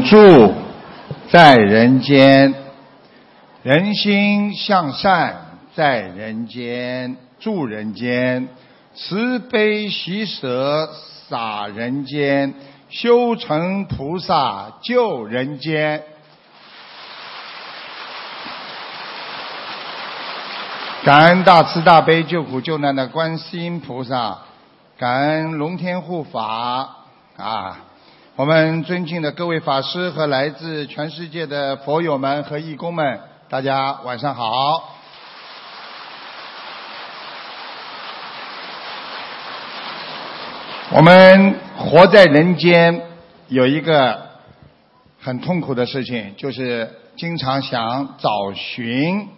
法永驻在人间，人心向善在人间，住人间，慈悲喜舍洒人间，修成菩萨救人间。感恩大慈大悲救苦救难的观世音菩萨，感恩龙天护法啊！我们尊敬的各位法师和来自全世界的佛友们和义工们，大家晚上好。我们活在人间，有一个很痛苦的事情，就是经常想找寻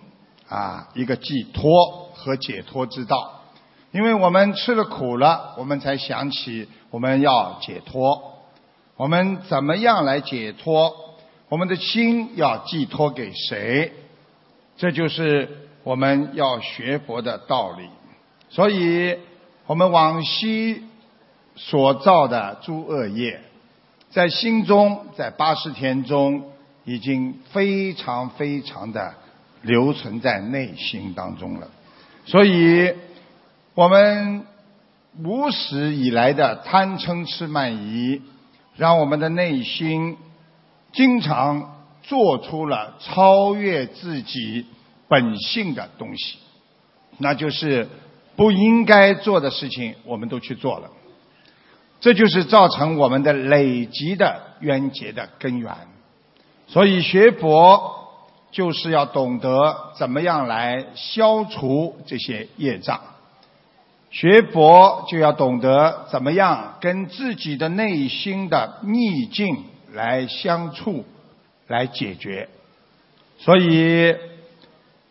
啊一个寄托和解脱之道。因为我们吃了苦了，我们才想起我们要解脱。我们怎么样来解脱？我们的心要寄托给谁？这就是我们要学佛的道理。所以，我们往昔所造的诸恶业，在心中，在八十天中，已经非常非常的留存在内心当中了。所以，我们无始以来的贪嗔痴慢疑。让我们的内心经常做出了超越自己本性的东西，那就是不应该做的事情，我们都去做了。这就是造成我们的累积的冤结的根源。所以学佛就是要懂得怎么样来消除这些业障。学佛就要懂得怎么样跟自己的内心的逆境来相处，来解决。所以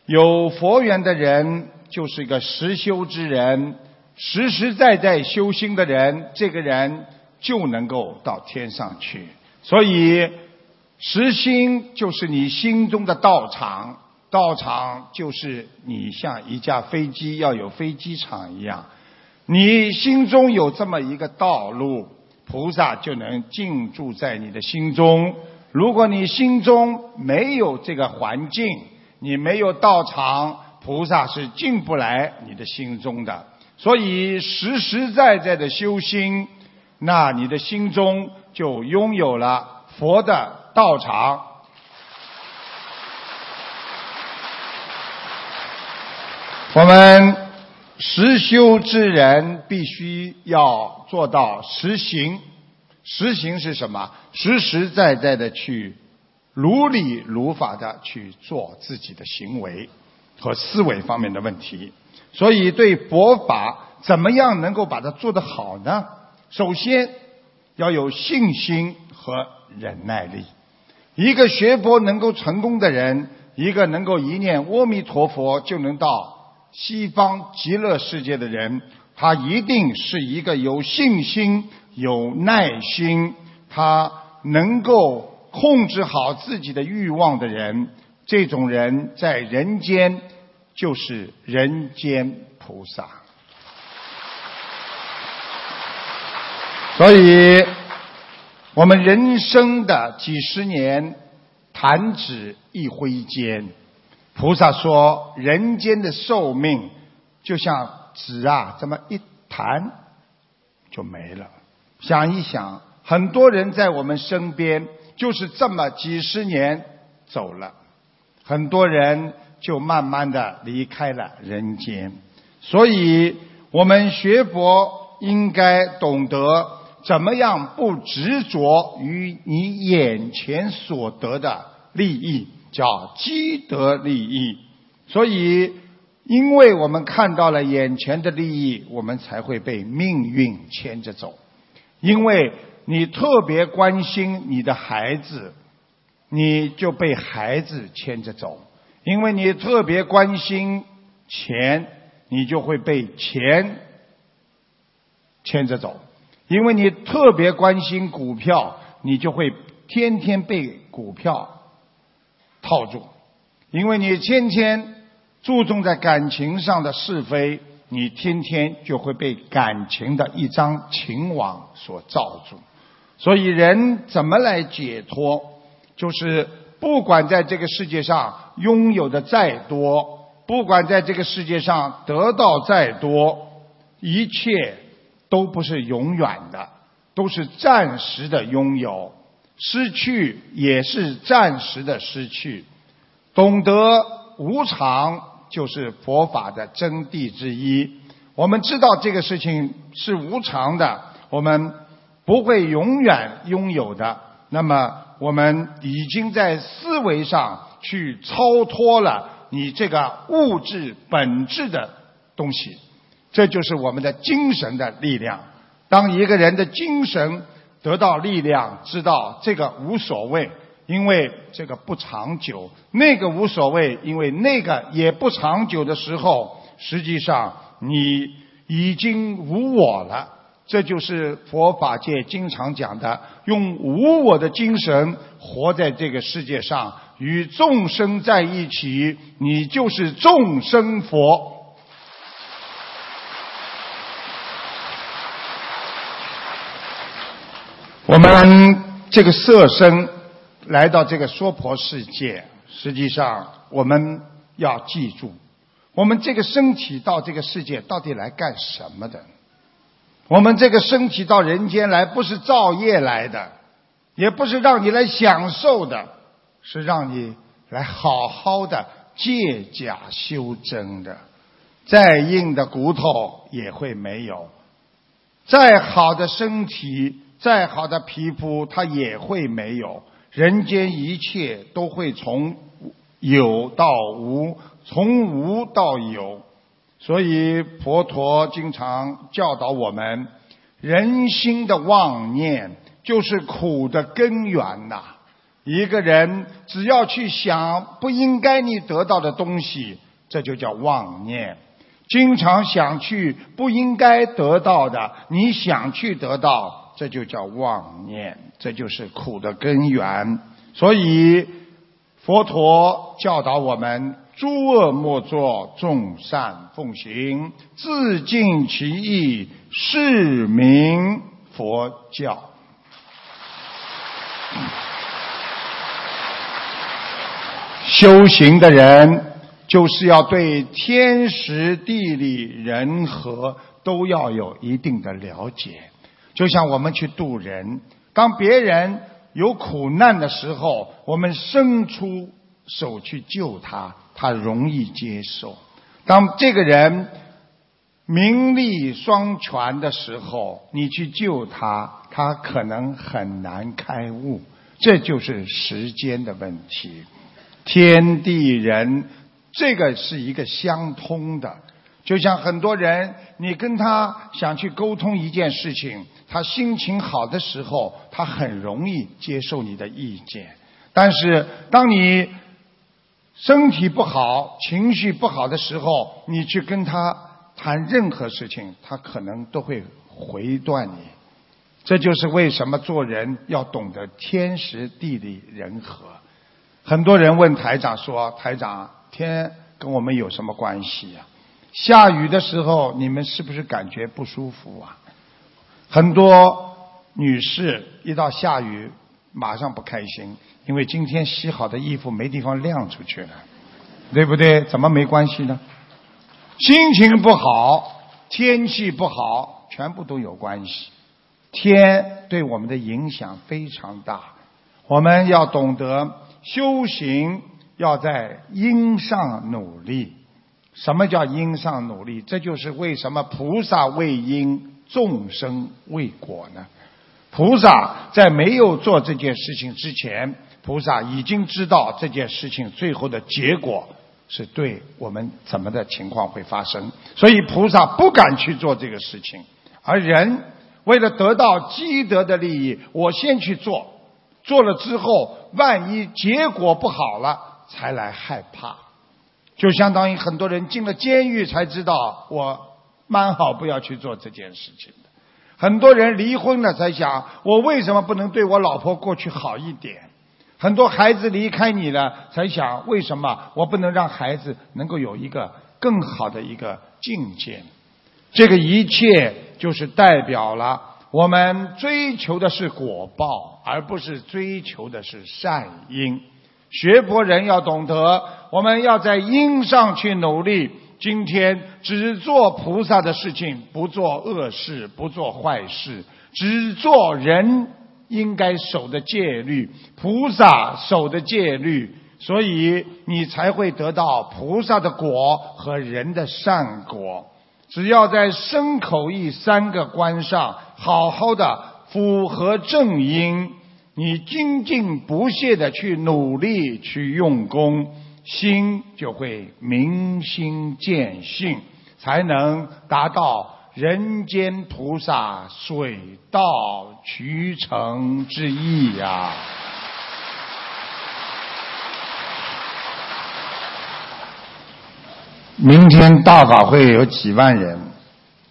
有佛缘的人就是一个实修之人，实实在在修心的人，这个人就能够到天上去。所以实心就是你心中的道场。道场就是你像一架飞机要有飞机场一样，你心中有这么一个道路，菩萨就能进驻在你的心中。如果你心中没有这个环境，你没有道场，菩萨是进不来你的心中的。所以实实在在的修心，那你的心中就拥有了佛的道场。我们实修之人必须要做到实行。实行是什么？实实在在的去如理如法的去做自己的行为和思维方面的问题。所以，对佛法怎么样能够把它做得好呢？首先要有信心和忍耐力。一个学佛能够成功的人，一个能够一念阿弥陀佛就能到。西方极乐世界的人，他一定是一个有信心、有耐心，他能够控制好自己的欲望的人。这种人在人间就是人间菩萨。所以，我们人生的几十年，弹指一挥间。菩萨说：“人间的寿命就像纸啊，这么一弹就没了。想一想，很多人在我们身边就是这么几十年走了，很多人就慢慢的离开了人间。所以，我们学佛应该懂得怎么样不执着于你眼前所得的利益。”叫积德利益，所以，因为我们看到了眼前的利益，我们才会被命运牵着走。因为你特别关心你的孩子，你就被孩子牵着走；因为你特别关心钱，你就会被钱牵着走；因为你特别关心股票，你就会天天被股票。套住，因为你天天注重在感情上的是非，你天天就会被感情的一张情网所罩住。所以人怎么来解脱？就是不管在这个世界上拥有的再多，不管在这个世界上得到再多，一切都不是永远的，都是暂时的拥有，失去也是暂时的失去。懂得无常，就是佛法的真谛之一。我们知道这个事情是无常的，我们。不会永远拥有的。那么，我们已经在思维上去超脱了你这个物质本质的东西，这就是我们的精神的力量。当一个人的精神得到力量，知道这个无所谓，因为这个不长久；那个无所谓，因为那个也不长久的时候，实际上你已经无我了。这就是佛法界经常讲的，用无我的精神活在这个世界上，与众生在一起，你就是众生佛。我们这个色身来到这个娑婆世界，实际上我们要记住，我们这个身体到这个世界到底来干什么的？我们这个身体到人间来，不是造业来的，也不是让你来享受的，是让你来好好的借假修真的。再硬的骨头也会没有，再好的身体，再好的皮肤，它也会没有。人间一切都会从有到无，从无到有。所以佛陀经常教导我们，人心的妄念就是苦的根源呐。一个人只要去想不应该你得到的东西，这就叫妄念。经常想去不应该得到的，你想去得到，这就叫妄念，这就是苦的根源。所以佛陀教导我们。诸恶莫作，众善奉行，自尽其意，是名佛教。修行的人，就是要对天时、地利、人和都要有一定的了解。就像我们去渡人，当别人有苦难的时候，我们伸出手去救他。他容易接受。当这个人名利双全的时候，你去救他，他可能很难开悟。这就是时间的问题。天地人，这个是一个相通的。就像很多人，你跟他想去沟通一件事情，他心情好的时候，他很容易接受你的意见。但是当你身体不好、情绪不好的时候，你去跟他谈任何事情，他可能都会回断你。这就是为什么做人要懂得天时地利人和。很多人问台长说：“台长，天跟我们有什么关系呀？下雨的时候，你们是不是感觉不舒服啊？”很多女士一到下雨，马上不开心。因为今天洗好的衣服没地方晾出去了，对不对？怎么没关系呢？心情不好，天气不好，全部都有关系。天对我们的影响非常大，我们要懂得修行，要在因上努力。什么叫因上努力？这就是为什么菩萨为因，众生为果呢？菩萨在没有做这件事情之前。菩萨已经知道这件事情最后的结果是对我们怎么的情况会发生，所以菩萨不敢去做这个事情。而人为了得到积德的利益，我先去做，做了之后，万一结果不好了，才来害怕。就相当于很多人进了监狱才知道我蛮好，不要去做这件事情的。很多人离婚了才想，我为什么不能对我老婆过去好一点？很多孩子离开你了，才想为什么我不能让孩子能够有一个更好的一个境界？这个一切就是代表了我们追求的是果报，而不是追求的是善因。学佛人要懂得，我们要在因上去努力。今天只做菩萨的事情，不做恶事，不做坏事，只做人应该守的戒律，菩萨守的戒律，所以你才会得到菩萨的果和人的善果。只要在身口意三个关上好好的符合正因，你精进不懈的去努力去用功。心就会明心见性，才能达到人间菩萨水到渠成之意呀。明天大法会有几万人，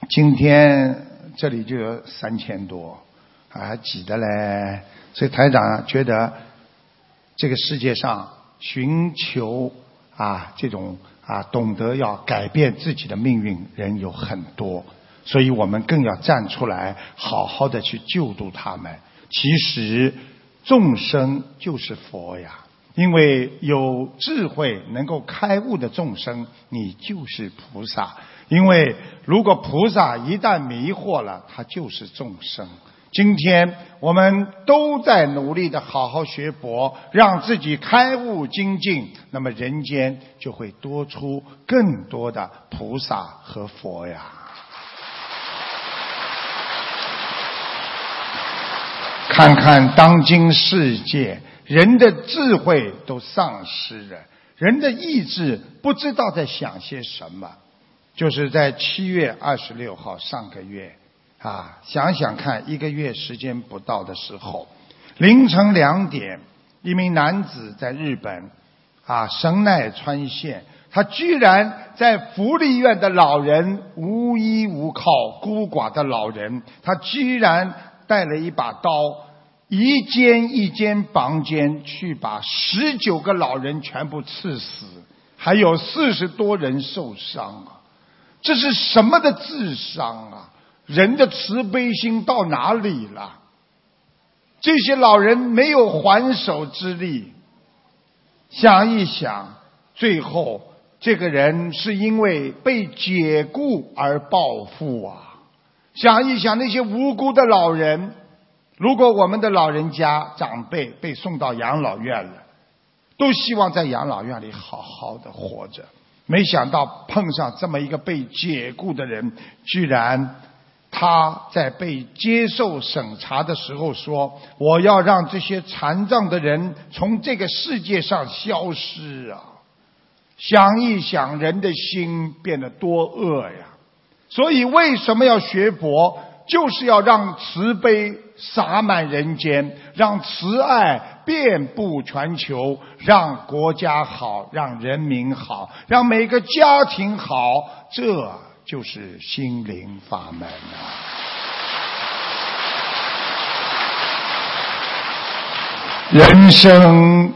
今天这里就有三千多，还挤的嘞。所以台长觉得这个世界上。寻求啊，这种啊，懂得要改变自己的命运人有很多，所以我们更要站出来，好好的去救度他们。其实众生就是佛呀，因为有智慧能够开悟的众生，你就是菩萨。因为如果菩萨一旦迷惑了，他就是众生。今天我们都在努力的好好学佛，让自己开悟精进，那么人间就会多出更多的菩萨和佛呀。看看当今世界，人的智慧都丧失了，人的意志不知道在想些什么。就是在七月二十六号上个月。啊，想想看，一个月时间不到的时候，凌晨两点，一名男子在日本，啊神奈川县，他居然在福利院的老人无依无靠、孤寡的老人，他居然带了一把刀，一间一间房间去把十九个老人全部刺死，还有四十多人受伤啊！这是什么的智商啊？人的慈悲心到哪里了？这些老人没有还手之力。想一想，最后这个人是因为被解雇而报复啊！想一想那些无辜的老人，如果我们的老人家长辈被送到养老院了，都希望在养老院里好好的活着。没想到碰上这么一个被解雇的人，居然。他在被接受审查的时候说：“我要让这些残障的人从这个世界上消失啊！”想一想，人的心变得多恶呀！所以为什么要学佛？就是要让慈悲洒满人间，让慈爱遍布全球，让国家好，让人民好，让每个家庭好。这。就是心灵法门啊！人生，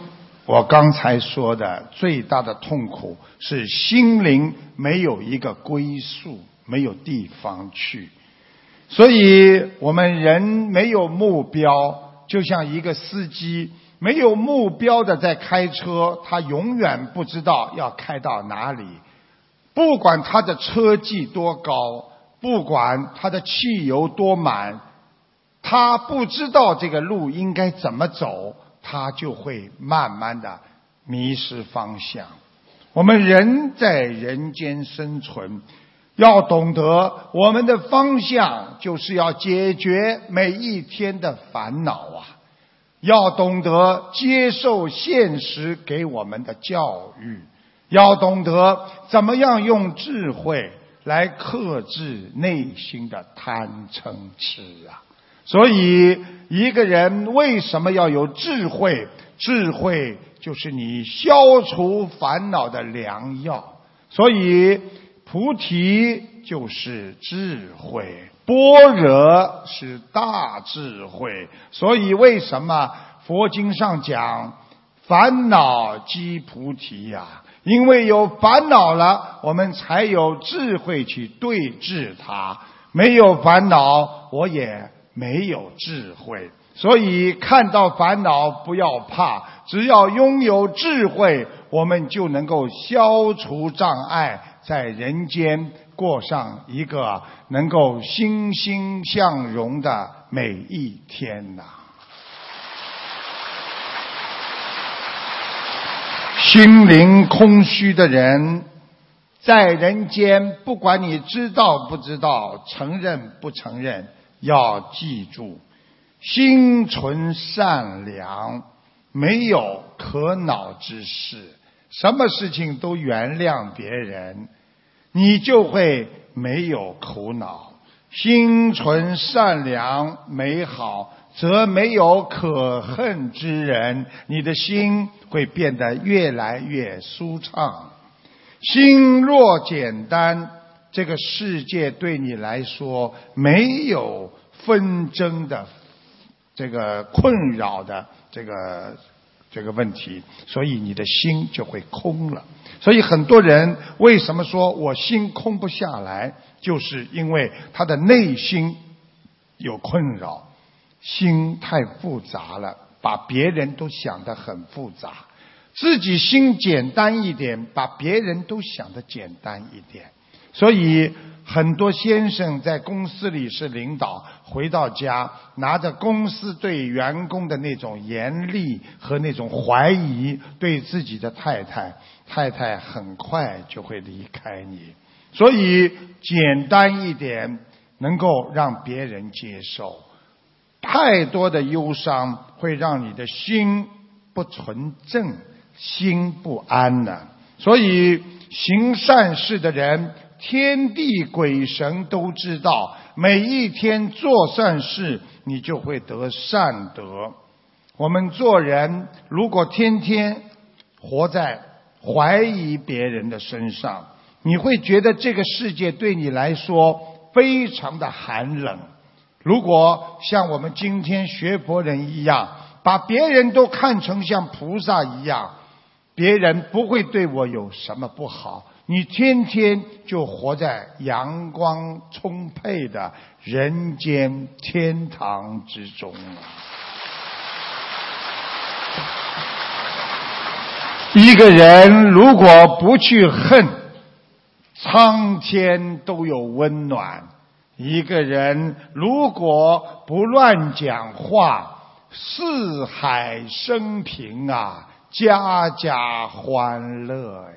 我刚才说的最大的痛苦是心灵没有一个归宿，没有地方去。所以我们人没有目标，就像一个司机没有目标的在开车，他永远不知道要开到哪里。不管他的车技多高，不管他的汽油多满，他不知道这个路应该怎么走，他就会慢慢的迷失方向。我们人在人间生存，要懂得我们的方向就是要解决每一天的烦恼啊！要懂得接受现实给我们的教育。要懂得怎么样用智慧来克制内心的贪嗔痴啊！所以一个人为什么要有智慧？智慧就是你消除烦恼的良药。所以菩提就是智慧，般若是大智慧。所以为什么佛经上讲烦恼即菩提呀？因为有烦恼了，我们才有智慧去对治它。没有烦恼，我也没有智慧。所以看到烦恼不要怕，只要拥有智慧，我们就能够消除障碍，在人间过上一个能够欣欣向荣的每一天呐。心灵空虚的人，在人间，不管你知道不知道，承认不承认，要记住。心存善良，没有可恼之事，什么事情都原谅别人，你就会没有苦恼。心存善良美好，则没有可恨之人，你的心会变得越来越舒畅。心若简单，这个世界对你来说没有纷争的。这个困扰的这个这个问题，所以你的心就会空了。所以很多人为什么说我心空不下来，就是因为他的内心有困扰，心太复杂了，把别人都想得很复杂，自己心简单一点，把别人都想得简单一点，所以。很多先生在公司里是领导，回到家拿着公司对员工的那种严厉和那种怀疑，对自己的太太，太太很快就会离开你。所以简单一点，能够让别人接受。太多的忧伤会让你的心不纯正，心不安呢。所以行善事的人。天地鬼神都知道，每一天做善事，你就会得善德。我们做人，如果天天活在怀疑别人的身上，你会觉得这个世界对你来说非常的寒冷。如果像我们今天学佛人一样，把别人都看成像菩萨一样，别人不会对我有什么不好。你天天就活在阳光充沛的人间天堂之中了！一个人如果不去恨，苍天都有温暖；一个人如果不乱讲话，四海升平啊，家家欢乐呀！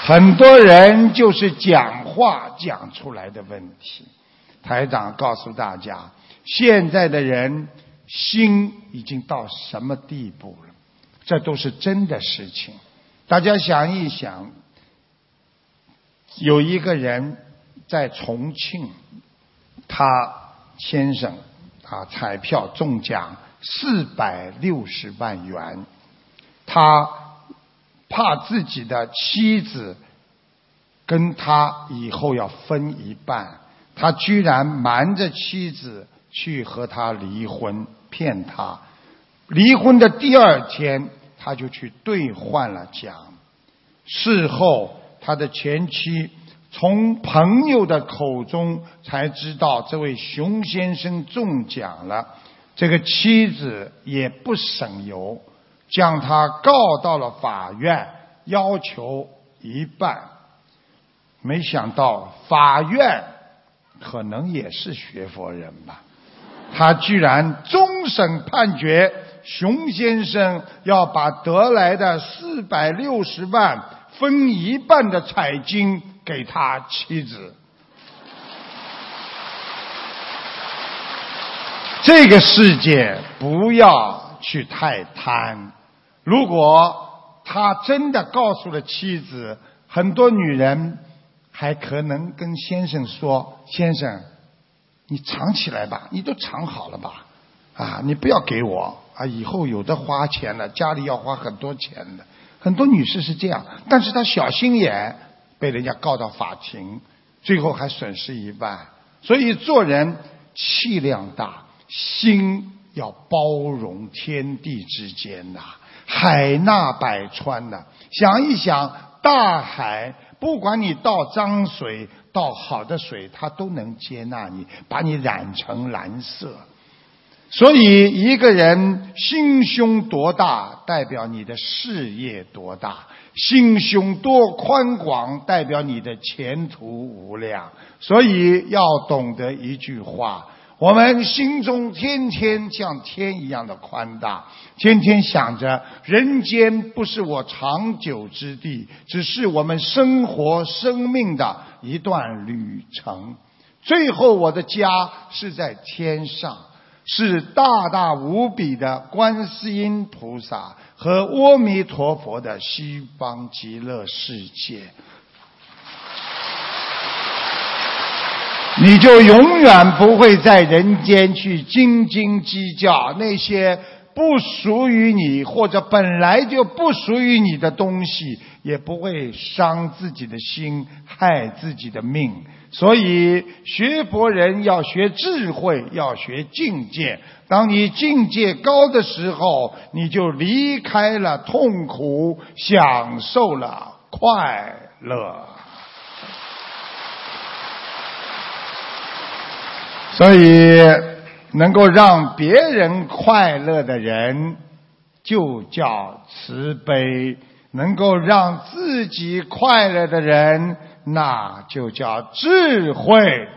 很多人就是讲话讲出来的问题。台长告诉大家，现在的人心已经到什么地步了？这都是真的事情。大家想一想，有一个人在重庆，他先生啊彩票中奖四百六十万元，他。怕自己的妻子跟他以后要分一半，他居然瞒着妻子去和他离婚，骗他。离婚的第二天，他就去兑换了奖。事后，他的前妻从朋友的口中才知道这位熊先生中奖了。这个妻子也不省油。将他告到了法院，要求一半。没想到法院可能也是学佛人吧，他居然终审判决熊先生要把得来的四百六十万分一半的彩金给他妻子。这个世界不要去太贪。如果他真的告诉了妻子，很多女人还可能跟先生说：“先生，你藏起来吧，你都藏好了吧？啊，你不要给我啊，以后有的花钱了，家里要花很多钱的。很多女士是这样，但是她小心眼，被人家告到法庭，最后还损失一半。所以做人气量大，心要包容天地之间呐。”海纳百川呐，想一想，大海不管你倒脏水，倒好的水，它都能接纳你，把你染成蓝色。所以，一个人心胸多大，代表你的事业多大；心胸多宽广，代表你的前途无量。所以，要懂得一句话：我们心中天天像天一样的宽大，天天想着人间不是我长久之地，只是我们生活生命的一段旅程。最后，我的家是在天上。是大大无比的观世音菩萨和阿弥陀佛的西方极乐世界，你就永远不会在人间去斤斤计较那些不属于你或者本来就不属于你的东西，也不会伤自己的心，害自己的命。所以，学佛人要学智慧，要学境界。当你境界高的时候，你就离开了痛苦，享受了快乐。所以，能够让别人快乐的人，就叫慈悲；能够让自己快乐的人。那就叫智慧。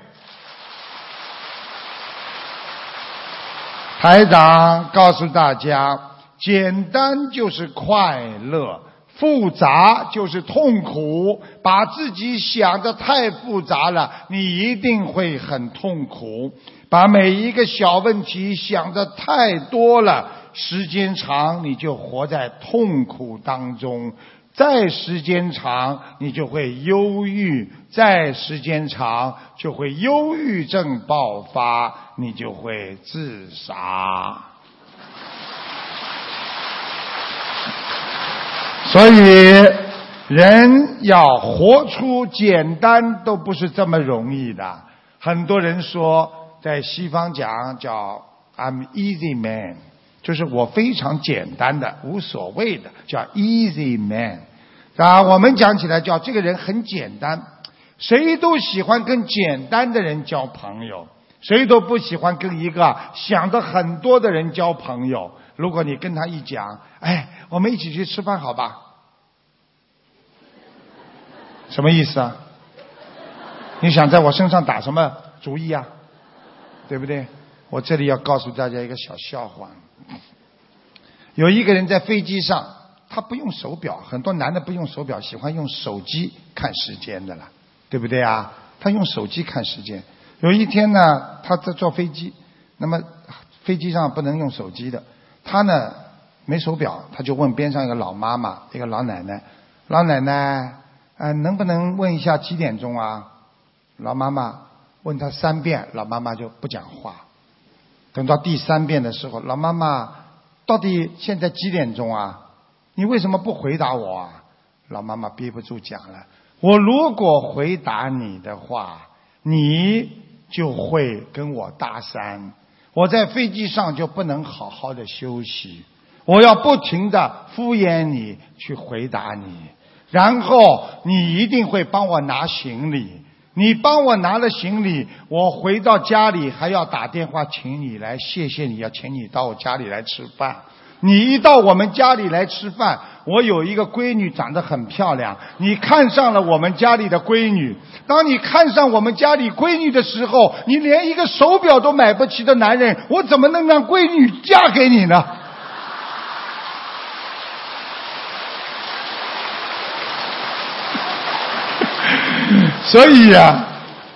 台长告诉大家：简单就是快乐，复杂就是痛苦。把自己想的太复杂了，你一定会很痛苦；把每一个小问题想的太多了，时间长你就活在痛苦当中。再时间长，你就会忧郁；再时间长，就会忧郁症爆发，你就会自杀。所以，人要活出简单都不是这么容易的。很多人说，在西方讲叫 “I'm easy man”。就是我非常简单的、无所谓的，叫 easy man，啊，我们讲起来叫这个人很简单，谁都喜欢跟简单的人交朋友，谁都不喜欢跟一个想的很多的人交朋友。如果你跟他一讲，哎，我们一起去吃饭好吧？什么意思啊？你想在我身上打什么主意啊？对不对？我这里要告诉大家一个小笑话。有一个人在飞机上，他不用手表，很多男的不用手表，喜欢用手机看时间的了，对不对啊？他用手机看时间。有一天呢，他在坐飞机，那么飞机上不能用手机的，他呢没手表，他就问边上一个老妈妈，一个老奶奶，老奶奶，呃，能不能问一下几点钟啊？老妈妈问他三遍，老妈妈就不讲话。等到第三遍的时候，老妈妈，到底现在几点钟啊？你为什么不回答我啊？老妈妈憋不住讲了：我如果回答你的话，你就会跟我搭讪，我在飞机上就不能好好的休息，我要不停的敷衍你去回答你，然后你一定会帮我拿行李。你帮我拿了行李，我回到家里还要打电话请你来，谢谢你要请你到我家里来吃饭。你一到我们家里来吃饭，我有一个闺女长得很漂亮，你看上了我们家里的闺女。当你看上我们家里闺女的时候，你连一个手表都买不起的男人，我怎么能让闺女嫁给你呢？所以呀，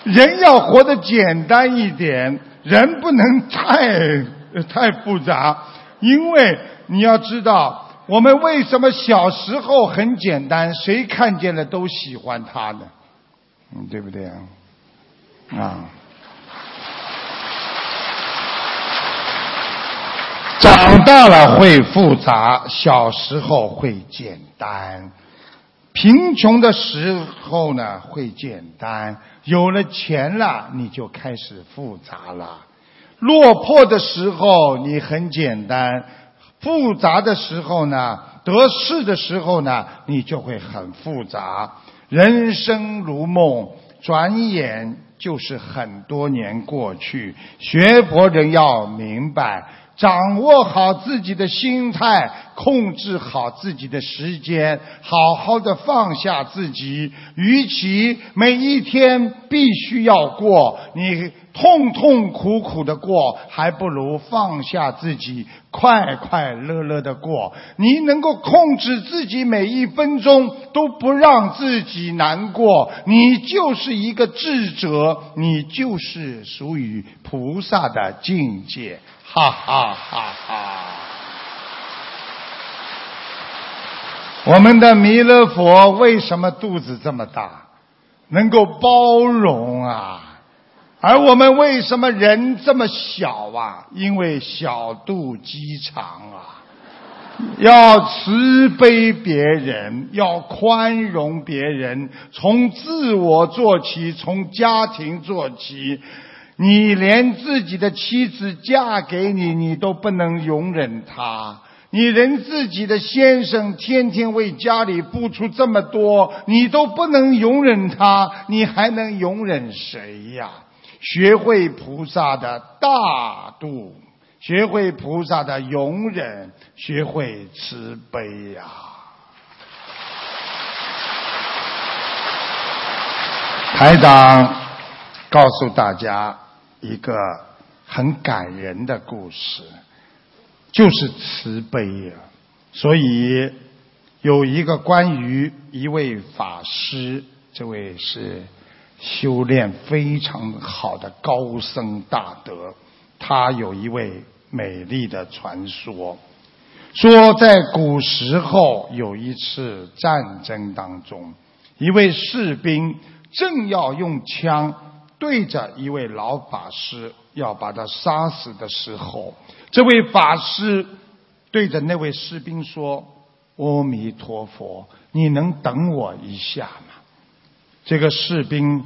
人要活得简单一点，人不能太太复杂。因为你要知道，我们为什么小时候很简单，谁看见了都喜欢他呢？嗯，对不对啊？啊，长大了会复杂，小时候会简单。贫穷的时候呢，会简单；有了钱了，你就开始复杂了。落魄的时候你很简单，复杂的时候呢，得势的时候呢，你就会很复杂。人生如梦，转眼就是很多年过去。学佛人要明白。掌握好自己的心态，控制好自己的时间，好好的放下自己。与其每一天必须要过，你痛痛苦苦的过，还不如放下自己，快快乐乐的过。你能够控制自己每一分钟，都不让自己难过，你就是一个智者，你就是属于菩萨的境界。哈哈哈哈！我们的弥勒佛为什么肚子这么大，能够包容啊？而我们为什么人这么小啊？因为小肚鸡肠啊！要慈悲别人，要宽容别人，从自我做起，从家庭做起。你连自己的妻子嫁给你，你都不能容忍她；你连自己的先生天天为家里付出这么多，你都不能容忍他，你还能容忍谁呀？学会菩萨的大度，学会菩萨的容忍，学会慈悲呀！台长告诉大家。一个很感人的故事，就是慈悲呀。所以有一个关于一位法师，这位是修炼非常好的高僧大德，他有一位美丽的传说，说在古时候有一次战争当中，一位士兵正要用枪。对着一位老法师要把他杀死的时候，这位法师对着那位士兵说：“阿弥陀佛，你能等我一下吗？”这个士兵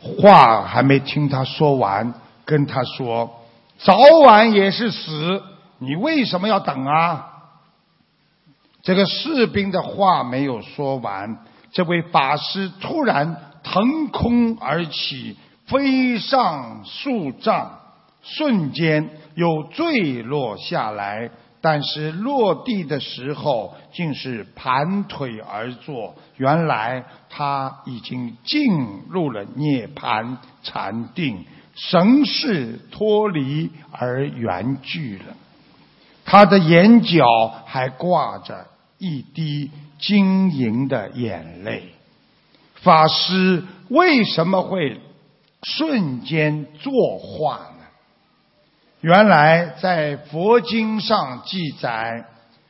话还没听他说完，跟他说：“早晚也是死，你为什么要等啊？”这个士兵的话没有说完，这位法师突然。腾空而起，飞上数丈，瞬间又坠落下来。但是落地的时候，竟是盘腿而坐。原来他已经进入了涅槃禅定，神识脱离而圆聚了。他的眼角还挂着一滴晶莹的眼泪。法师为什么会瞬间作画呢？原来在佛经上记载，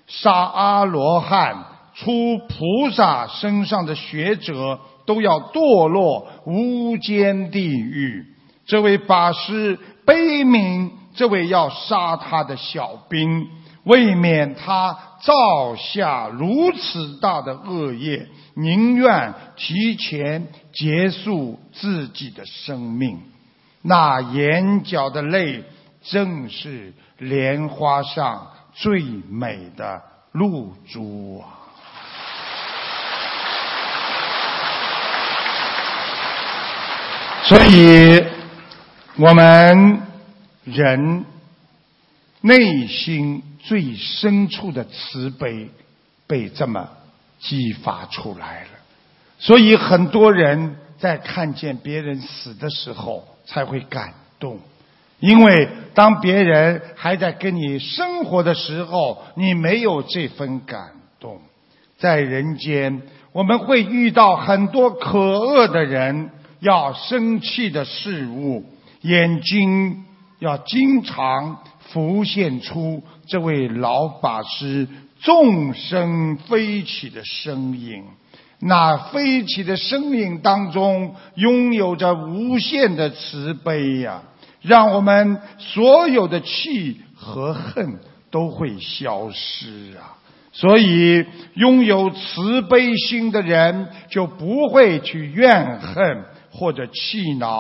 杀阿罗汉、出菩萨身上的学者都要堕落无间地狱。这位法师悲悯这位要杀他的小兵，未免他造下如此大的恶业。宁愿提前结束自己的生命，那眼角的泪正是莲花上最美的露珠啊！所以，我们人内心最深处的慈悲被这么。激发出来了，所以很多人在看见别人死的时候才会感动，因为当别人还在跟你生活的时候，你没有这份感动。在人间，我们会遇到很多可恶的人，要生气的事物，眼睛要经常浮现出这位老法师。纵身飞起的声音，那飞起的声音当中拥有着无限的慈悲呀，让我们所有的气和恨都会消失啊！所以，拥有慈悲心的人就不会去怨恨或者气恼。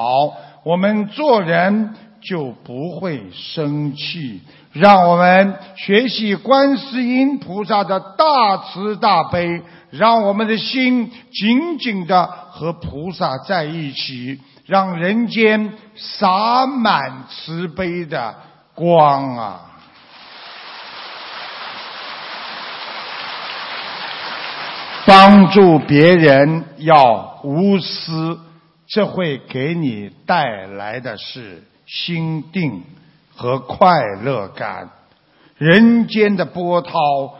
我们做人就不会生气。让我们学习观世音菩萨的大慈大悲，让我们的心紧紧的和菩萨在一起，让人间洒满慈悲的光啊！帮助别人要无私，这会给你带来的是心定和快乐感。人间的波涛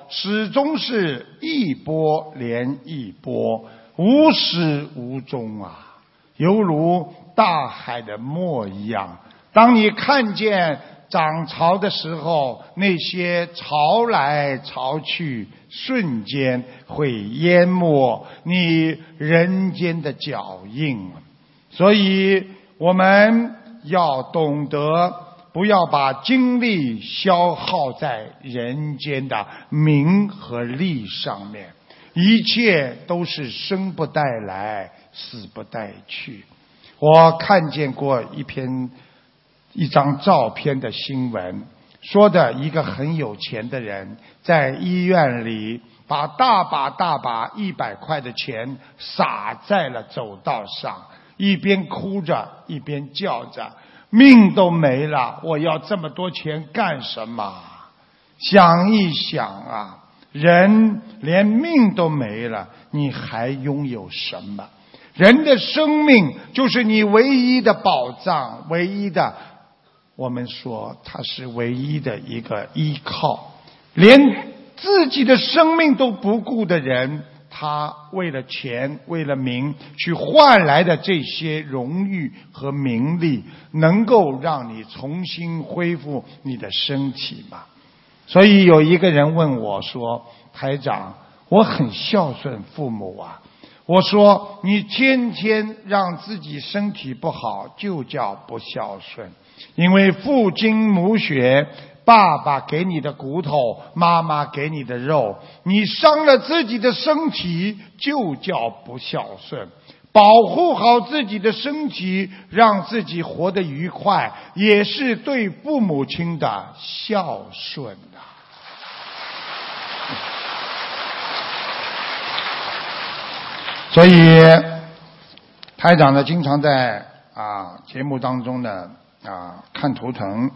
始终是一波连一波，无始无终啊，犹如大海的墨一样。当你看见涨潮的时候，那些潮来潮去。瞬间会淹没你人间的脚印，所以我们要懂得，不要把精力消耗在人间的名和利上面，一切都是生不带来，死不带去。我看见过一篇一张照片的新闻。说的一个很有钱的人，在医院里把大把大把一百块的钱撒在了走道上，一边哭着一边叫着：“命都没了，我要这么多钱干什么？”想一想啊，人连命都没了，你还拥有什么？人的生命就是你唯一的宝藏，唯一的。我们说他是唯一的一个依靠，连自己的生命都不顾的人，他为了钱、为了名去换来的这些荣誉和名利，能够让你重新恢复你的身体吗？所以有一个人问我说：“台长，我很孝顺父母啊。”我说：“你天天让自己身体不好，就叫不孝顺。”因为父精母血，爸爸给你的骨头，妈妈给你的肉，你伤了自己的身体，就叫不孝顺。保护好自己的身体，让自己活得愉快，也是对父母亲的孝顺的。所以，台长呢，经常在啊节目当中呢。啊，看图腾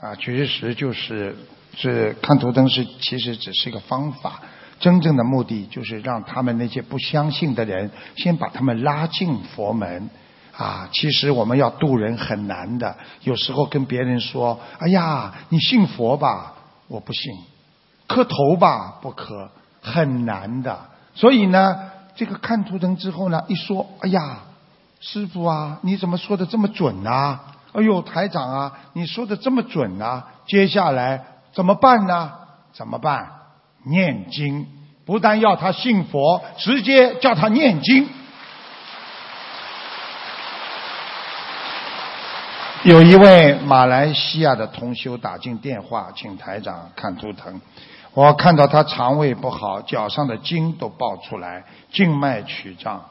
啊，确实就是是看图腾是其实只是一个方法，真正的目的就是让他们那些不相信的人先把他们拉进佛门啊。其实我们要渡人很难的，有时候跟别人说：“哎呀，你信佛吧？”我不信，磕头吧？不磕，很难的。所以呢，这个看图腾之后呢，一说：“哎呀，师傅啊，你怎么说的这么准呢？”哎呦，台长啊，你说的这么准啊！接下来怎么办呢？怎么办？念经，不但要他信佛，直接叫他念经。有一位马来西亚的同修打进电话，请台长看图腾。我看到他肠胃不好，脚上的筋都爆出来，静脉曲张。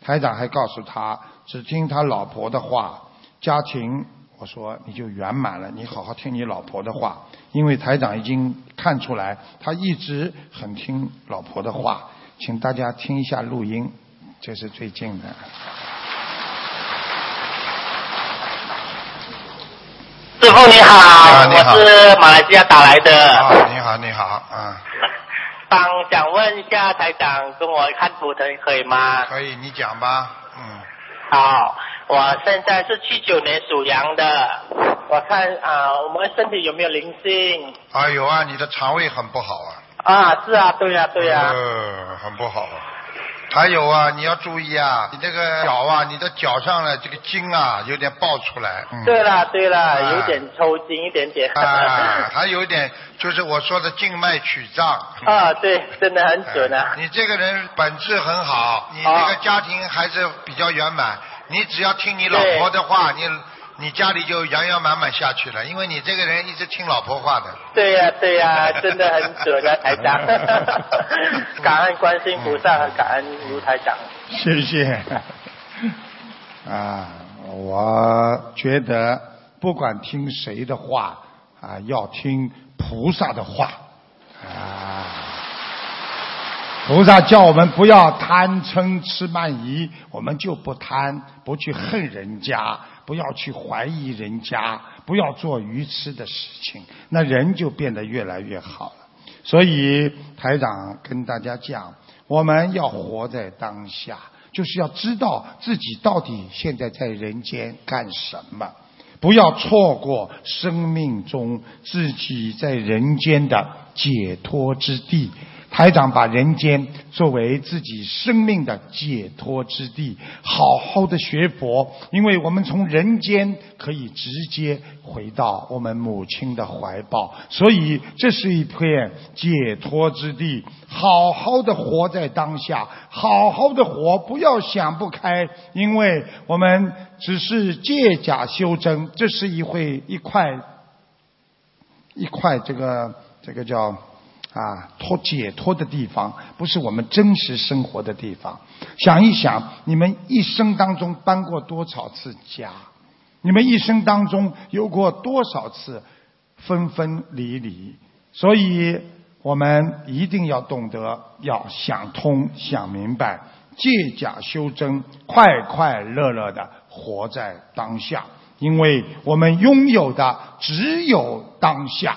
台长还告诉他，只听他老婆的话。家庭，我说你就圆满了。你好好听你老婆的话，因为台长已经看出来，他一直很听老婆的话。请大家听一下录音，这是最近的。师傅你好，我是马来西亚打来的。啊，你好你好，嗯。帮想问一下台长，跟我看图腾可以吗？可以，你讲吧，嗯。好。我现在是七九年属羊的，我看啊，我们身体有没有灵性？啊有啊，你的肠胃很不好啊。啊是啊，对呀对呀。呃，很不好。还有啊，你要注意啊，你这个脚啊，你的脚上的这个筋啊，有点爆出来。嗯对了对了，有点抽筋一点点。啊，还有一点就是我说的静脉曲张。啊，对，真的很准啊。你这个人本质很好，你这个家庭还是比较圆满。你只要听你老婆的话，你你家里就洋洋满满下去了，因为你这个人一直听老婆话的。对呀对呀，真的很准啊，台长。感恩观世菩萨和感恩卢台长。谢谢。啊，我觉得不管听谁的话啊，要听菩萨的话啊。菩萨叫我们不要贪嗔痴慢疑，我们就不贪，不去恨人家，不要去怀疑人家，不要做愚痴的事情，那人就变得越来越好了。所以台长跟大家讲，我们要活在当下，就是要知道自己到底现在在人间干什么，不要错过生命中自己在人间的解脱之地。台长把人间作为自己生命的解脱之地，好好的学佛，因为我们从人间可以直接回到我们母亲的怀抱，所以这是一片解脱之地。好好的活在当下，好好的活，不要想不开，因为我们只是借假修真，这是一会一块一块这个这个叫。啊，脱解脱的地方，不是我们真实生活的地方。想一想，你们一生当中搬过多少次家？你们一生当中有过多少次分分离离？所以，我们一定要懂得，要想通、想明白，借假修真，快快乐乐的活在当下，因为我们拥有的只有当下。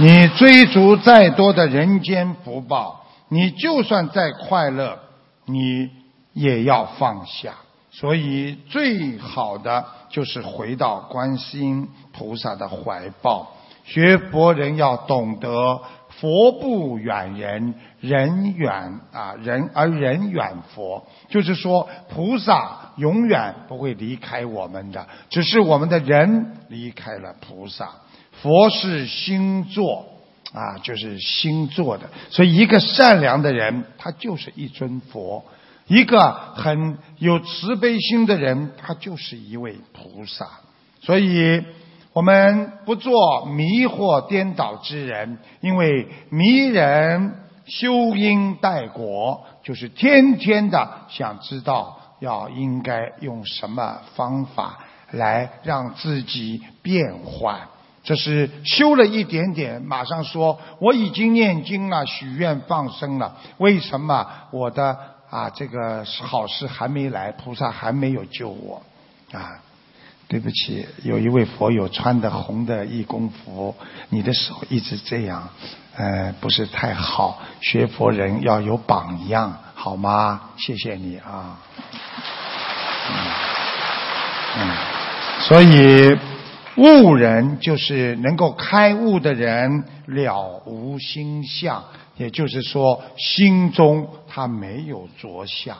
你追逐再多的人间福报，你就算再快乐，你也要放下。所以，最好的就是回到观世音菩萨的怀抱。学佛人要懂得，佛不远人，人远啊人而人远佛。就是说，菩萨永远不会离开我们的，只是我们的人离开了菩萨。佛是星座啊，就是星座的。所以，一个善良的人，他就是一尊佛；一个很有慈悲心的人，他就是一位菩萨。所以，我们不做迷惑颠倒之人，因为迷人修因待果，就是天天的想知道要应该用什么方法来让自己变换。这是修了一点点，马上说我已经念经了，许愿放生了，为什么我的啊这个好事还没来，菩萨还没有救我？啊，对不起，有一位佛友穿的红的义工服，你的手一直这样，呃，不是太好。学佛人要有榜样，好吗？谢谢你啊。嗯，所以。悟人就是能够开悟的人，了无心相，也就是说，心中他没有着相。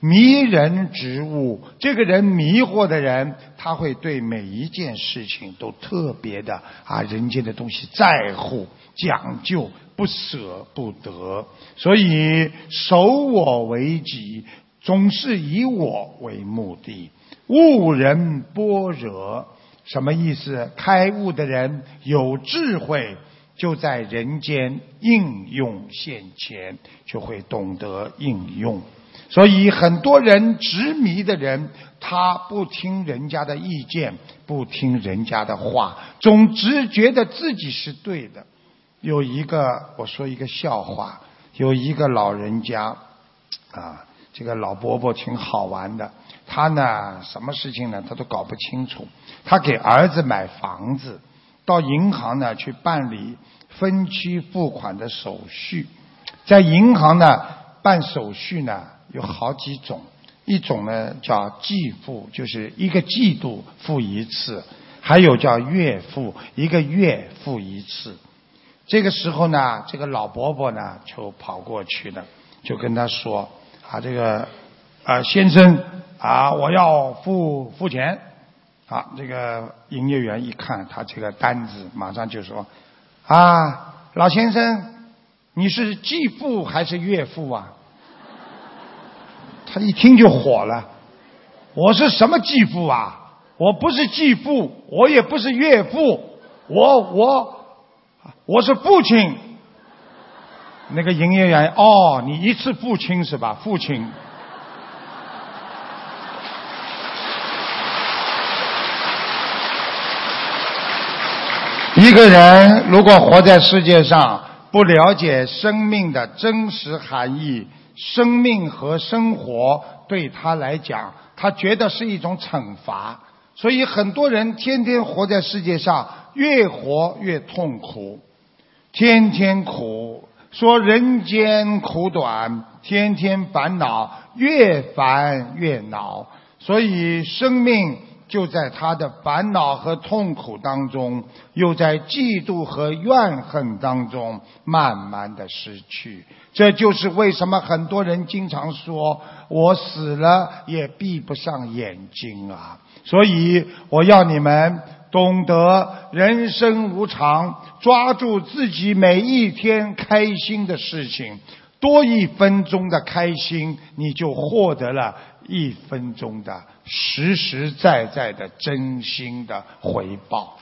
迷人之物，这个人迷惑的人，他会对每一件事情都特别的啊，人间的东西在乎、讲究、不舍不得，所以守我为己，总是以我为目的。悟人般若。什么意思？开悟的人有智慧，就在人间应用现前，就会懂得应用。所以很多人执迷的人，他不听人家的意见，不听人家的话，总只觉得自己是对的。有一个，我说一个笑话，有一个老人家，啊，这个老伯伯挺好玩的。他呢，什么事情呢，他都搞不清楚。他给儿子买房子，到银行呢去办理分期付款的手续。在银行呢办手续呢有好几种，一种呢叫季付，就是一个季度付一次；还有叫月付，一个月付一次。这个时候呢，这个老伯伯呢就跑过去了，就跟他说：“啊，这个啊先生。”啊，我要付付钱。啊，这个营业员一看他这个单子，马上就说：“啊，老先生，你是继父还是岳父啊？”他一听就火了：“我是什么继父啊？我不是继父，我也不是岳父，我我我是父亲。”那个营业员：“哦，你一次付清是吧？父亲。”一个人如果活在世界上，不了解生命的真实含义，生命和生活对他来讲，他觉得是一种惩罚。所以很多人天天活在世界上，越活越痛苦，天天苦，说人间苦短，天天烦恼，越烦越恼。所以生命。就在他的烦恼和痛苦当中，又在嫉妒和怨恨当中，慢慢的失去。这就是为什么很多人经常说：“我死了也闭不上眼睛啊！”所以我要你们懂得人生无常，抓住自己每一天开心的事情，多一分钟的开心，你就获得了。一分钟的实实在在的真心的回报。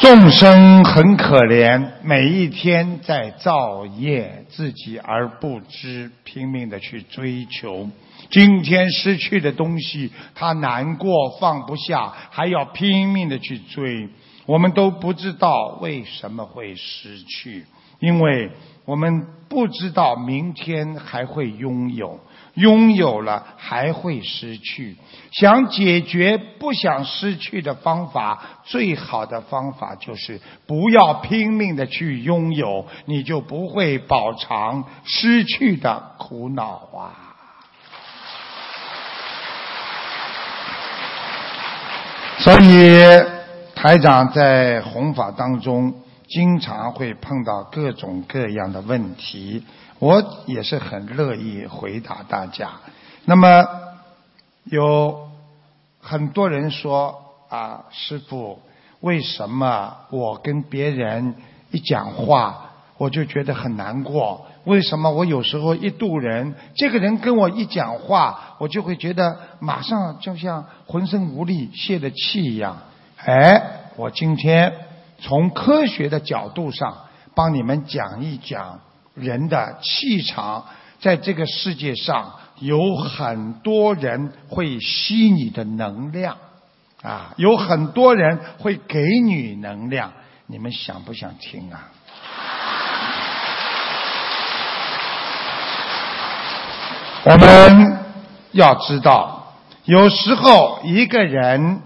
众生很可怜，每一天在造业，自己而不知，拼命的去追求。今天失去的东西，他难过放不下，还要拼命的去追。我们都不知道为什么会失去，因为。我们不知道明天还会拥有，拥有了还会失去。想解决不想失去的方法，最好的方法就是不要拼命的去拥有，你就不会饱尝失去的苦恼啊！所以，台长在弘法当中。经常会碰到各种各样的问题，我也是很乐意回答大家。那么有很多人说啊，师傅，为什么我跟别人一讲话，我就觉得很难过？为什么我有时候一渡人，这个人跟我一讲话，我就会觉得马上就像浑身无力、泄了气一样？哎，我今天。从科学的角度上，帮你们讲一讲人的气场，在这个世界上有很多人会吸你的能量，啊，有很多人会给你能量，你们想不想听啊？我们要知道，有时候一个人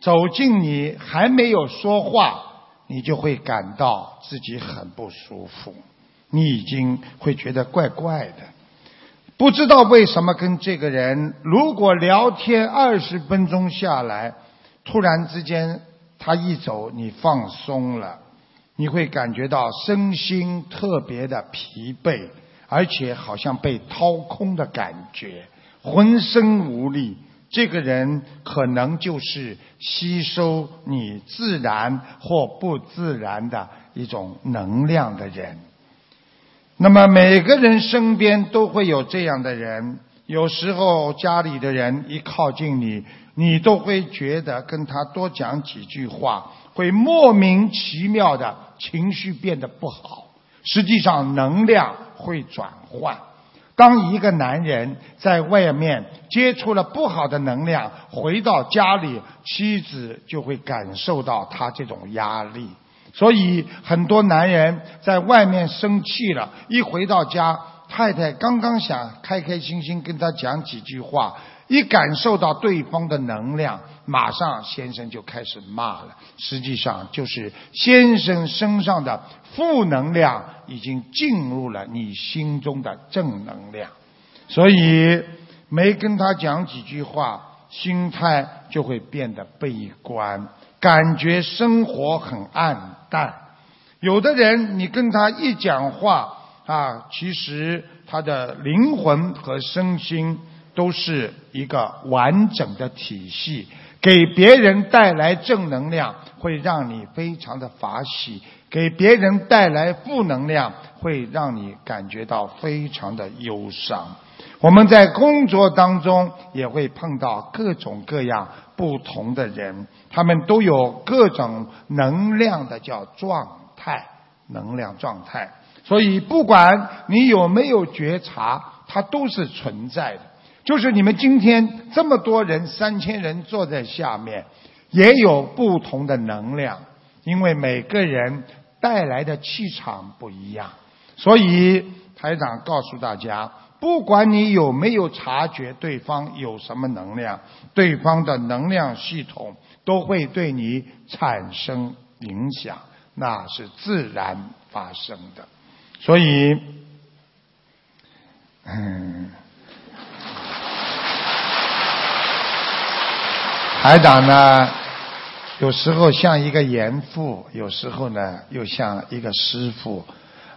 走进你，还没有说话。你就会感到自己很不舒服，你已经会觉得怪怪的，不知道为什么跟这个人如果聊天二十分钟下来，突然之间他一走，你放松了，你会感觉到身心特别的疲惫，而且好像被掏空的感觉，浑身无力。这个人可能就是吸收你自然或不自然的一种能量的人。那么每个人身边都会有这样的人，有时候家里的人一靠近你，你都会觉得跟他多讲几句话，会莫名其妙的情绪变得不好。实际上能量会转换。当一个男人在外面接触了不好的能量，回到家里，妻子就会感受到他这种压力。所以很多男人在外面生气了，一回到家，太太刚刚想开开心心跟他讲几句话。一感受到对方的能量，马上先生就开始骂了。实际上就是先生身上的负能量已经进入了你心中的正能量，所以没跟他讲几句话，心态就会变得悲观，感觉生活很暗淡。有的人你跟他一讲话啊，其实他的灵魂和身心。都是一个完整的体系，给别人带来正能量，会让你非常的法喜；给别人带来负能量，会让你感觉到非常的忧伤。我们在工作当中也会碰到各种各样不同的人，他们都有各种能量的叫状态，能量状态。所以，不管你有没有觉察，它都是存在的。就是你们今天这么多人，三千人坐在下面，也有不同的能量，因为每个人带来的气场不一样，所以台长告诉大家。不管你有没有察觉对方有什么能量，对方的能量系统都会对你产生影响，那是自然发生的。所以，嗯，台长呢，有时候像一个严父，有时候呢又像一个师傅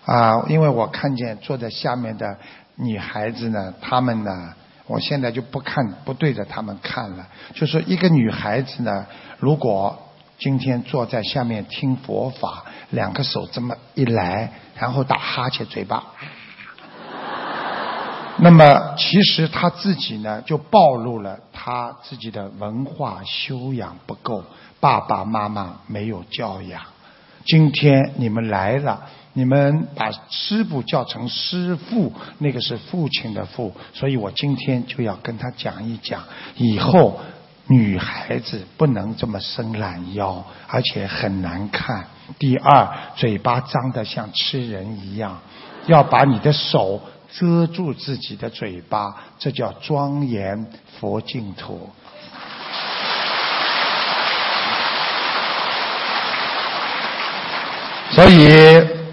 啊，因为我看见坐在下面的。女孩子呢？她们呢？我现在就不看，不对着她们看了。就说一个女孩子呢，如果今天坐在下面听佛法，两个手这么一来，然后打哈欠，嘴巴，那么其实他自己呢，就暴露了他自己的文化修养不够，爸爸妈妈没有教养。今天你们来了。你们把师傅叫成师父，那个是父亲的父，所以我今天就要跟他讲一讲，以后女孩子不能这么伸懒腰，而且很难看。第二，嘴巴张得像吃人一样，要把你的手遮住自己的嘴巴，这叫庄严佛净土。所以。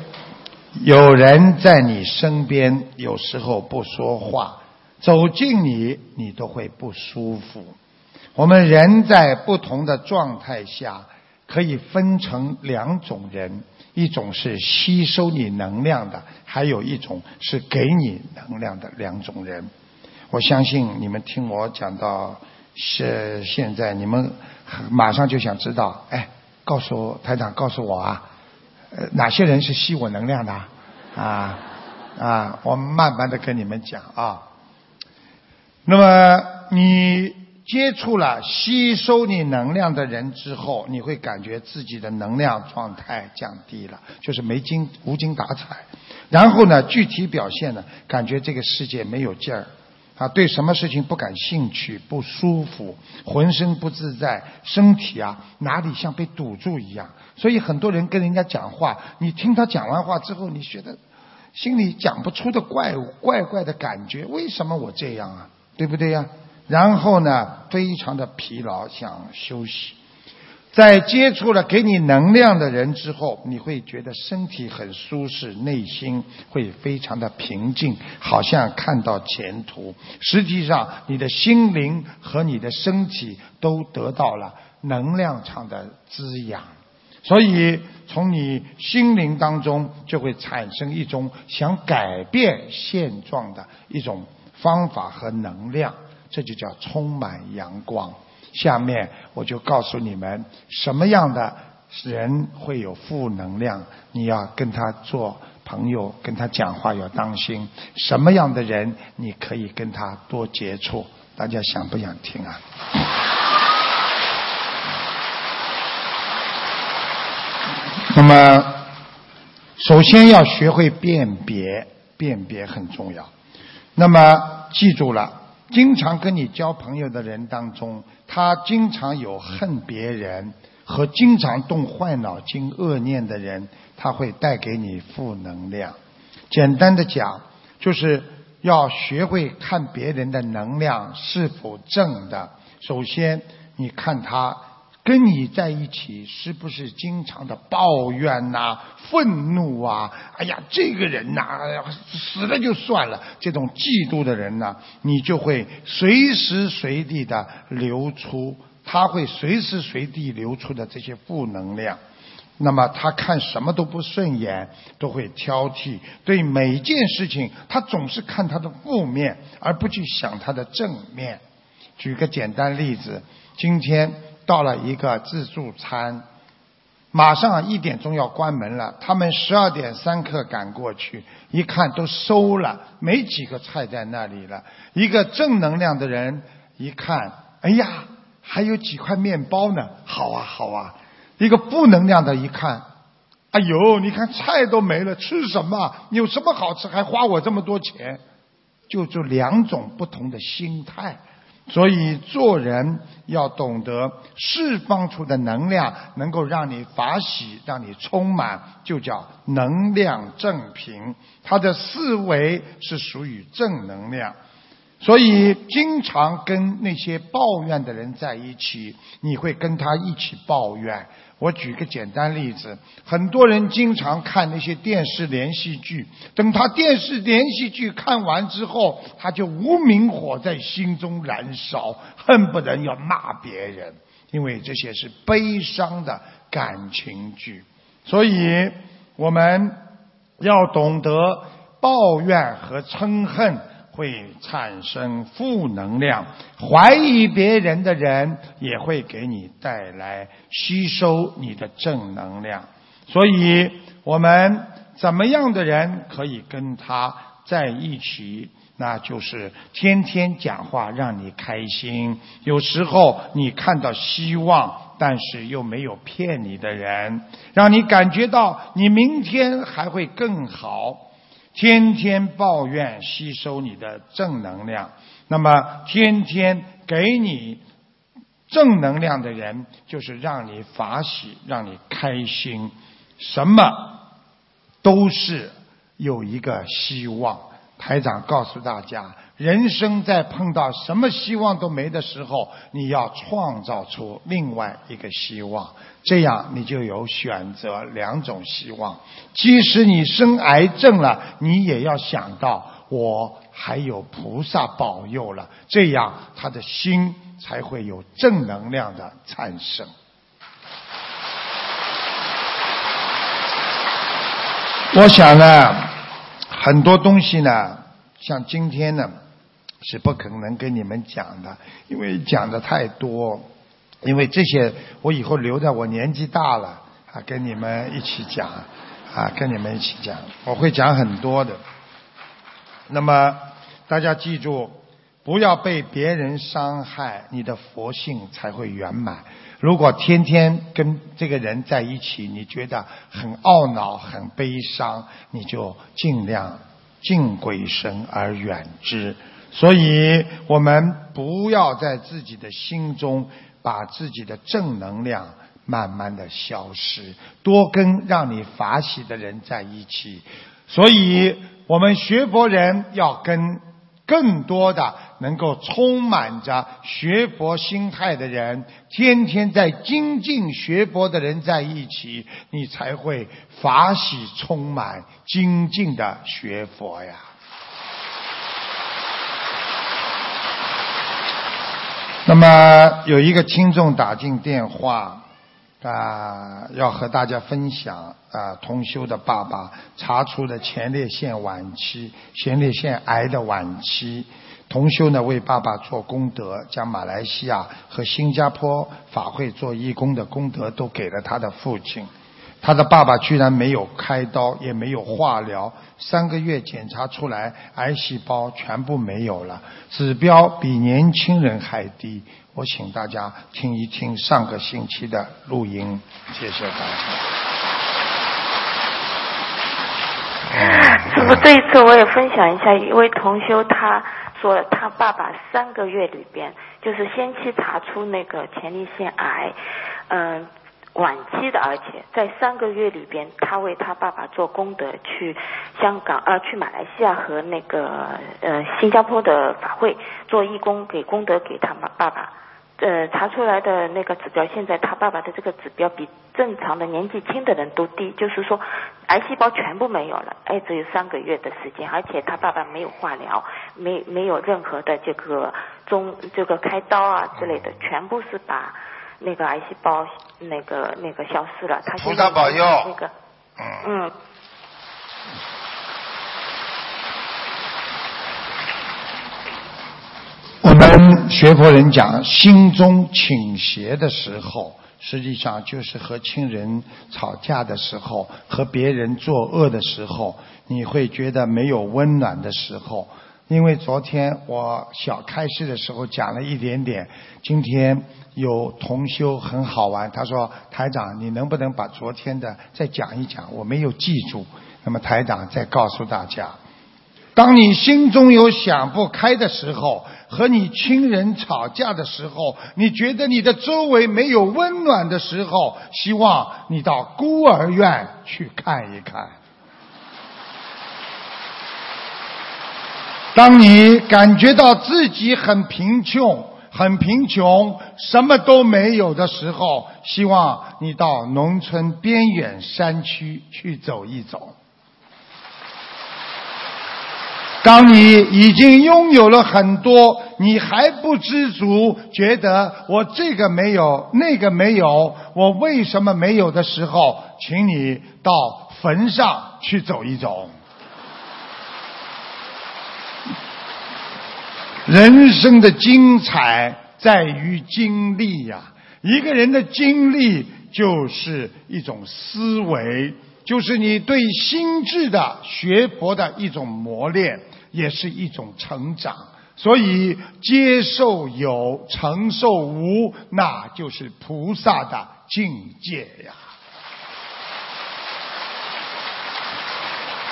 有人在你身边，有时候不说话，走近你，你都会不舒服。我们人在不同的状态下，可以分成两种人：一种是吸收你能量的，还有一种是给你能量的两种人。我相信你们听我讲到是现在，你们马上就想知道，哎，告诉台长，告诉我啊。哪些人是吸我能量的？啊啊，我慢慢的跟你们讲啊。那么你接触了吸收你能量的人之后，你会感觉自己的能量状态降低了，就是没精无精打采。然后呢，具体表现呢，感觉这个世界没有劲儿。啊，对什么事情不感兴趣，不舒服，浑身不自在，身体啊哪里像被堵住一样。所以很多人跟人家讲话，你听他讲完话之后，你觉得心里讲不出的怪物怪怪的感觉。为什么我这样啊？对不对呀？然后呢，非常的疲劳，想休息。在接触了给你能量的人之后，你会觉得身体很舒适，内心会非常的平静，好像看到前途。实际上，你的心灵和你的身体都得到了能量场的滋养，所以从你心灵当中就会产生一种想改变现状的一种方法和能量，这就叫充满阳光。下面我就告诉你们，什么样的人会有负能量，你要跟他做朋友，跟他讲话要当心。什么样的人你可以跟他多接触？大家想不想听啊？那么，首先要学会辨别，辨别很重要。那么，记住了。经常跟你交朋友的人当中，他经常有恨别人和经常动坏脑筋、恶念的人，他会带给你负能量。简单的讲，就是要学会看别人的能量是否正的。首先，你看他。跟你在一起是不是经常的抱怨呐、愤怒啊？哎呀，这个人呐，死了就算了。这种嫉妒的人呢，你就会随时随地的流出，他会随时随地流出的这些负能量。那么他看什么都不顺眼，都会挑剔，对每件事情他总是看他的负面，而不去想他的正面。举个简单例子，今天。到了一个自助餐，马上一点钟要关门了。他们十二点三刻赶过去，一看都收了，没几个菜在那里了。一个正能量的人一看，哎呀，还有几块面包呢，好啊好啊。一个负能量的一看，哎呦，你看菜都没了，吃什么？有什么好吃？还花我这么多钱？就这两种不同的心态。所以做人要懂得释放出的能量，能够让你法喜，让你充满，就叫能量正平。他的思维是属于正能量。所以，经常跟那些抱怨的人在一起，你会跟他一起抱怨。我举个简单例子，很多人经常看那些电视连续剧，等他电视连续剧看完之后，他就无名火在心中燃烧，恨不得要骂别人，因为这些是悲伤的感情剧。所以，我们要懂得抱怨和嗔恨。会产生负能量，怀疑别人的人也会给你带来吸收你的正能量。所以，我们怎么样的人可以跟他在一起？那就是天天讲话让你开心，有时候你看到希望，但是又没有骗你的人，让你感觉到你明天还会更好。天天抱怨吸收你的正能量，那么天天给你正能量的人，就是让你法喜，让你开心，什么都是有一个希望。台长告诉大家。人生在碰到什么希望都没的时候，你要创造出另外一个希望，这样你就有选择两种希望。即使你生癌症了，你也要想到我还有菩萨保佑了，这样他的心才会有正能量的产生。我想呢，很多东西呢，像今天呢。是不可能跟你们讲的，因为讲的太多，因为这些我以后留在我年纪大了啊，跟你们一起讲啊，跟你们一起讲，我会讲很多的。那么大家记住，不要被别人伤害，你的佛性才会圆满。如果天天跟这个人在一起，你觉得很懊恼、很悲伤，你就尽量敬鬼神而远之。所以我们不要在自己的心中把自己的正能量慢慢的消失，多跟让你法喜的人在一起。所以我们学佛人要跟更多的能够充满着学佛心态的人，天天在精进学佛的人在一起，你才会法喜充满，精进的学佛呀。那么有一个听众打进电话啊，要和大家分享啊，同修的爸爸查出了前列腺晚期，前列腺癌的晚期。同修呢为爸爸做功德，将马来西亚和新加坡法会做义工的功德都给了他的父亲。他的爸爸居然没有开刀，也没有化疗，三个月检查出来癌细胞全部没有了，指标比年轻人还低。我请大家听一听上个星期的录音，谢谢大家。师傅，这一次我也分享一下，一位同修他说，他爸爸三个月里边就是先期查出那个前列腺癌，嗯。晚期的，而且在三个月里边，他为他爸爸做功德，去香港呃，去马来西亚和那个呃新加坡的法会做义工，给功德给他爸爸。呃，查出来的那个指标，现在他爸爸的这个指标比正常的年纪轻的人都低，就是说癌细胞全部没有了，哎，只有三个月的时间，而且他爸爸没有化疗，没没有任何的这个中这个开刀啊之类的，全部是把。那个癌细胞，那个那个消失了，他菩萨保佑。那个，嗯。我们学佛人讲，心中倾斜的时候，实际上就是和亲人吵架的时候，和别人作恶的时候，你会觉得没有温暖的时候。因为昨天我小开示的时候讲了一点点，今天有同修很好玩，他说台长你能不能把昨天的再讲一讲？我没有记住。那么台长再告诉大家，当你心中有想不开的时候，和你亲人吵架的时候，你觉得你的周围没有温暖的时候，希望你到孤儿院去看一看。当你感觉到自己很贫穷、很贫穷、什么都没有的时候，希望你到农村边远山区去走一走。当你已经拥有了很多，你还不知足，觉得我这个没有，那个没有，我为什么没有的时候，请你到坟上去走一走。人生的精彩在于经历呀，一个人的经历就是一种思维，就是你对心智的学佛的一种磨练。也是一种成长，所以接受有，承受无，那就是菩萨的境界呀。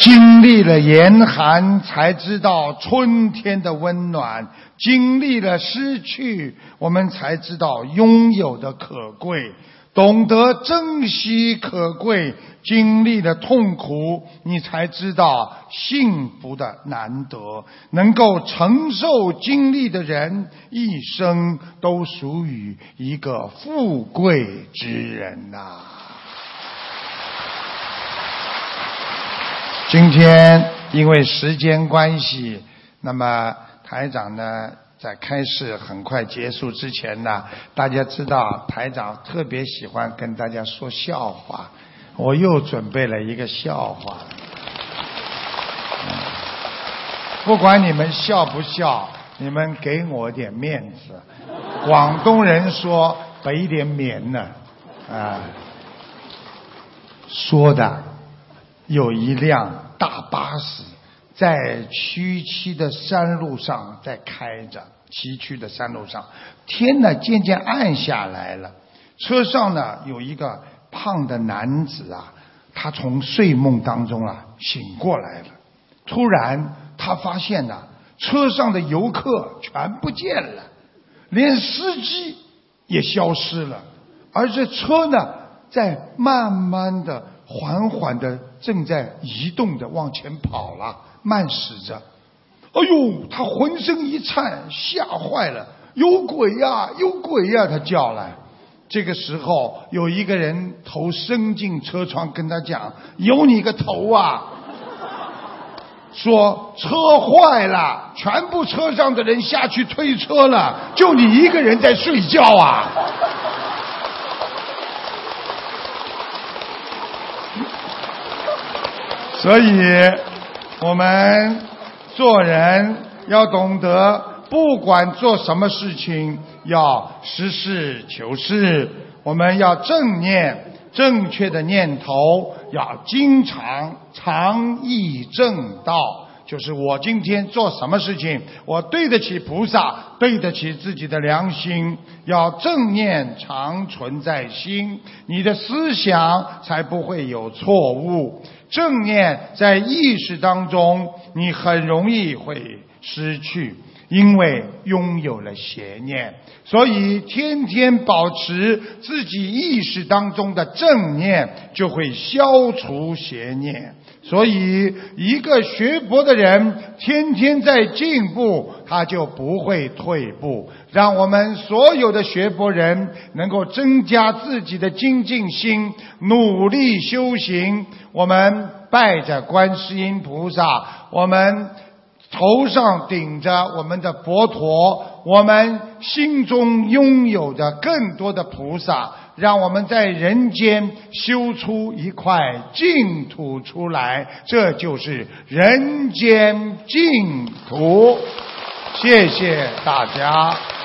经历了严寒，才知道春天的温暖；经历了失去，我们才知道拥有的可贵。懂得珍惜可贵，经历了痛苦，你才知道幸福的难得。能够承受经历的人，一生都属于一个富贵之人呐。今天因为时间关系，那么台长呢？在开始很快结束之前呢，大家知道台长特别喜欢跟大家说笑话，我又准备了一个笑话。不管你们笑不笑，你们给我点面子。广东人说“给点面呢”，啊，说的有一辆大巴士。在崎岖的山路上在开着，崎岖的山路上，天呢渐渐暗下来了。车上呢有一个胖的男子啊，他从睡梦当中啊醒过来了。突然他发现呢，车上的游客全不见了，连司机也消失了，而这车呢在慢慢的、缓缓的正在移动的往前跑了。慢驶着，哎呦，他浑身一颤，吓坏了，有鬼呀，有鬼呀！他叫来。这个时候，有一个人头伸进车窗，跟他讲：“有你个头啊！”说车坏了，全部车上的人下去推车了，就你一个人在睡觉啊！所以。我们做人要懂得，不管做什么事情，要实事求是。我们要正念，正确的念头要经常常意正道。就是我今天做什么事情，我对得起菩萨，对得起自己的良心。要正念常存在心，你的思想才不会有错误。正念在意识当中，你很容易会失去，因为拥有了邪念。所以天天保持自己意识当中的正念，就会消除邪念。所以一个学佛的人，天天在进步，他就不会退步。让我们所有的学佛人能够增加自己的精进心，努力修行。我们拜着观世音菩萨，我们头上顶着我们的佛陀，我们心中拥有着更多的菩萨，让我们在人间修出一块净土出来，这就是人间净土。谢谢大家。